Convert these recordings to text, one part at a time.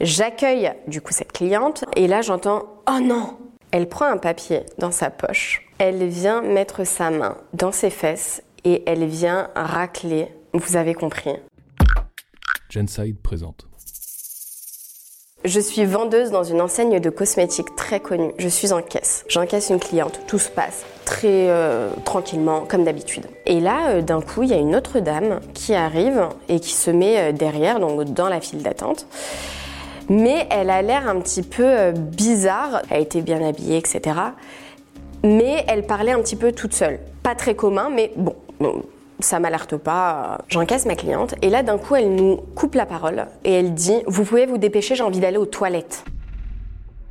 J'accueille du coup cette cliente et là j'entends Oh non Elle prend un papier dans sa poche, elle vient mettre sa main dans ses fesses et elle vient racler, vous avez compris. Genside présente. Je suis vendeuse dans une enseigne de cosmétiques très connue. Je suis en caisse. J'encaisse une cliente. Tout se passe très euh, tranquillement, comme d'habitude. Et là, euh, d'un coup, il y a une autre dame qui arrive et qui se met euh, derrière, donc dans la file d'attente. Mais elle a l'air un petit peu bizarre. Elle était bien habillée, etc. Mais elle parlait un petit peu toute seule. Pas très commun, mais bon ça m'alerte pas, j'encaisse ma cliente et là d'un coup elle nous coupe la parole et elle dit vous pouvez vous dépêcher, j'ai envie d'aller aux toilettes.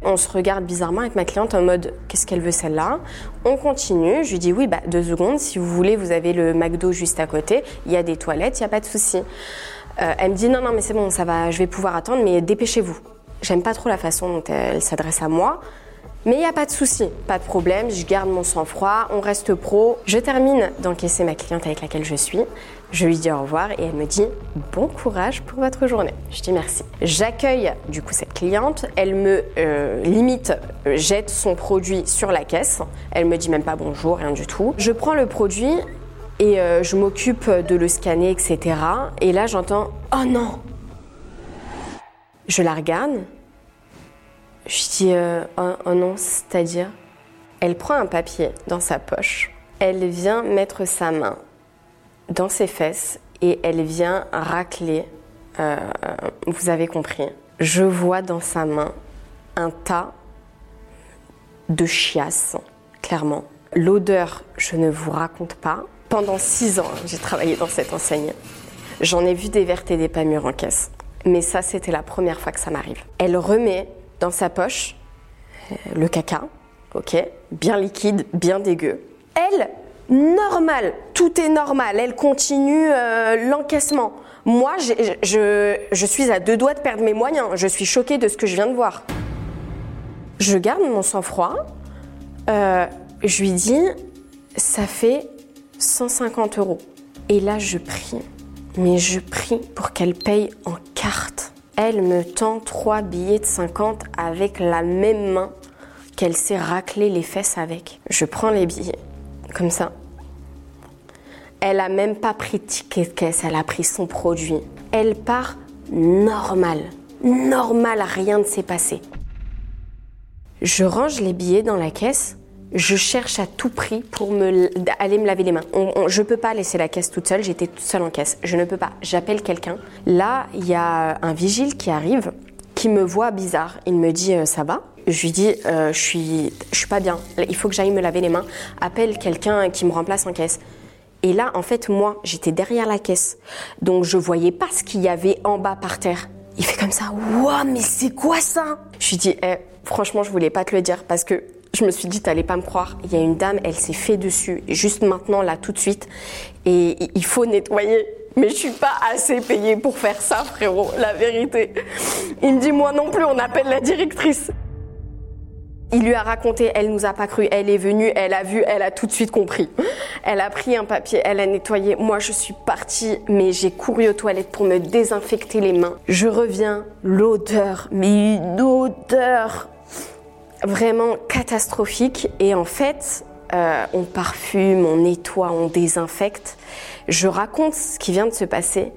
On se regarde bizarrement avec ma cliente en mode qu'est-ce qu'elle veut celle-là? On continue, je lui dis oui bah deux secondes, si vous voulez vous avez le McDo juste à côté, il y a des toilettes, il n'y a pas de souci. Euh, elle me dit non non mais c'est bon ça va, je vais pouvoir attendre mais dépêchez-vous. J'aime pas trop la façon dont elle s'adresse à moi. Mais il n'y a pas de souci, pas de problème, je garde mon sang-froid, on reste pro. Je termine d'encaisser ma cliente avec laquelle je suis. Je lui dis au revoir et elle me dit bon courage pour votre journée. Je dis merci. J'accueille du coup cette cliente. Elle me euh, limite euh, jette son produit sur la caisse. Elle me dit même pas bonjour, rien du tout. Je prends le produit et euh, je m'occupe de le scanner, etc. Et là j'entends oh non. Je la regarde je dis euh, oh, non, c'est-à-dire Elle prend un papier dans sa poche, elle vient mettre sa main dans ses fesses et elle vient racler. Euh, vous avez compris. Je vois dans sa main un tas de chiasse, clairement. L'odeur, je ne vous raconte pas. Pendant six ans, j'ai travaillé dans cette enseigne. J'en ai vu des vertes et des pas mûres en caisse. Mais ça, c'était la première fois que ça m'arrive. Elle remet dans sa poche euh, le caca, ok, bien liquide, bien dégueu. Elle, normal, tout est normal, elle continue euh, l'encaissement. Moi, je, je, suis à deux doigts de perdre mes moyens, je suis choquée de ce que je viens de voir. Je garde mon sang-froid, euh, je lui dis, ça fait 150 euros. Et là, je prie, mais je prie pour qu'elle paye en carte. Elle me tend trois billets de 50 avec la même main qu'elle s'est raclé les fesses avec. Je prends les billets, comme ça. Elle a même pas pris de ticket de caisse, elle a pris son produit. Elle part normal. Normal, rien ne s'est passé. Je range les billets dans la caisse je cherche à tout prix pour me, aller me laver les mains. je ne peux pas laisser la caisse toute seule, j'étais toute seule en caisse. Je ne peux pas. J'appelle quelqu'un. Là, il y a un vigile qui arrive, qui me voit bizarre. Il me dit euh, ça va? Je lui dis euh, je suis, je suis pas bien. Il faut que j'aille me laver les mains. Appelle quelqu'un qui me remplace en caisse. Et là, en fait, moi, j'étais derrière la caisse, donc je voyais pas ce qu'il y avait en bas par terre. Il fait comme ça, waouh, mais c'est quoi ça? Je lui dis, eh, franchement, je voulais pas te le dire parce que je me suis dit, t'allais pas me croire. Il y a une dame, elle s'est fait dessus, juste maintenant, là, tout de suite. Et il faut nettoyer. Mais je suis pas assez payée pour faire ça, frérot, la vérité. Il me dit, moi non plus, on appelle la directrice. Il lui a raconté, elle nous a pas cru, elle est venue, elle a vu, elle a tout de suite compris. Elle a pris un papier, elle a nettoyé. Moi, je suis partie, mais j'ai couru aux toilettes pour me désinfecter les mains. Je reviens, l'odeur, mais une odeur vraiment catastrophique. Et en fait, euh, on parfume, on nettoie, on désinfecte. Je raconte ce qui vient de se passer.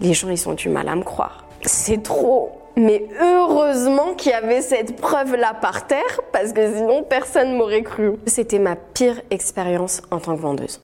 Les gens, ils ont du mal à me croire. C'est trop. Mais heureusement qu'il y avait cette preuve-là par terre, parce que sinon personne m'aurait cru. C'était ma pire expérience en tant que vendeuse.